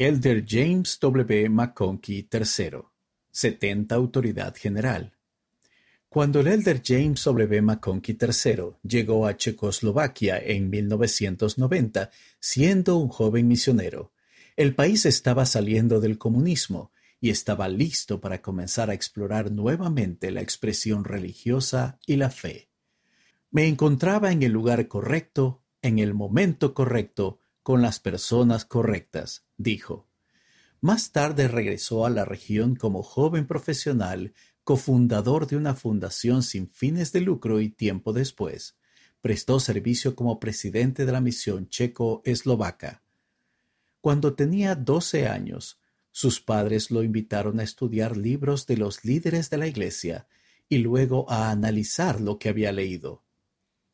Elder James W. McConkie III, 70 Autoridad General. Cuando el Elder James W. McConkie III llegó a Checoslovaquia en 1990, siendo un joven misionero, el país estaba saliendo del comunismo y estaba listo para comenzar a explorar nuevamente la expresión religiosa y la fe. Me encontraba en el lugar correcto, en el momento correcto, con las personas correctas, dijo. Más tarde regresó a la región como joven profesional, cofundador de una fundación sin fines de lucro y tiempo después, prestó servicio como presidente de la misión checo-eslovaca. Cuando tenía doce años, sus padres lo invitaron a estudiar libros de los líderes de la iglesia y luego a analizar lo que había leído.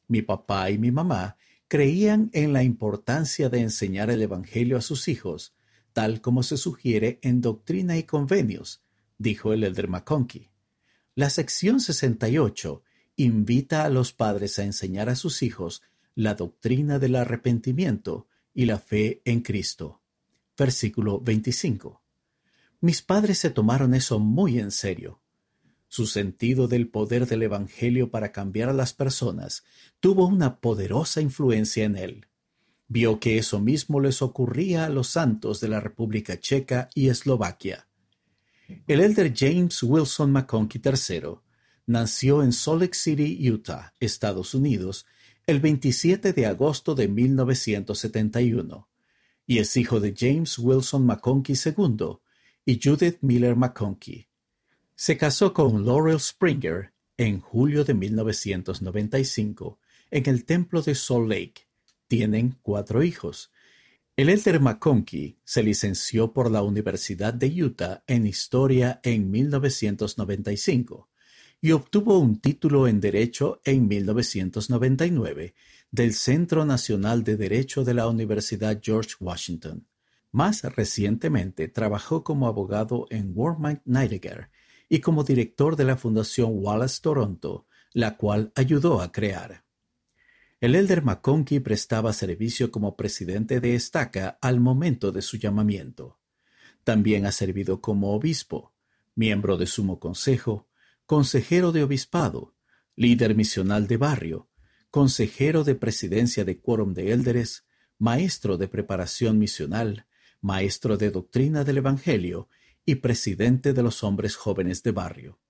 Mi papá y mi mamá creían en la importancia de enseñar el Evangelio a sus hijos, tal como se sugiere en Doctrina y Convenios, dijo el elder McConkie. La sección 68 invita a los padres a enseñar a sus hijos la doctrina del arrepentimiento y la fe en Cristo. Versículo 25. Mis padres se tomaron eso muy en serio. Su sentido del poder del Evangelio para cambiar a las personas tuvo una poderosa influencia en él. Vio que eso mismo les ocurría a los santos de la República Checa y Eslovaquia. El elder James Wilson McConkie III nació en Salt Lake City, Utah, Estados Unidos, el 27 de agosto de 1971, y es hijo de James Wilson McConkie II y Judith Miller McConkie. Se casó con Laurel Springer en julio de 1995 en el templo de Salt Lake. Tienen cuatro hijos. El Elder McConkie se licenció por la Universidad de Utah en Historia en 1995 y obtuvo un título en Derecho en 1999 del Centro Nacional de Derecho de la Universidad George Washington. Más recientemente trabajó como abogado en Wormite Nightingale y como director de la Fundación Wallace Toronto, la cual ayudó a crear. El elder McConkie prestaba servicio como presidente de Estaca al momento de su llamamiento. También ha servido como obispo, miembro de sumo consejo, consejero de obispado, líder misional de barrio, consejero de presidencia de quórum de élderes, maestro de preparación misional, maestro de doctrina del Evangelio y presidente de los hombres jóvenes de barrio.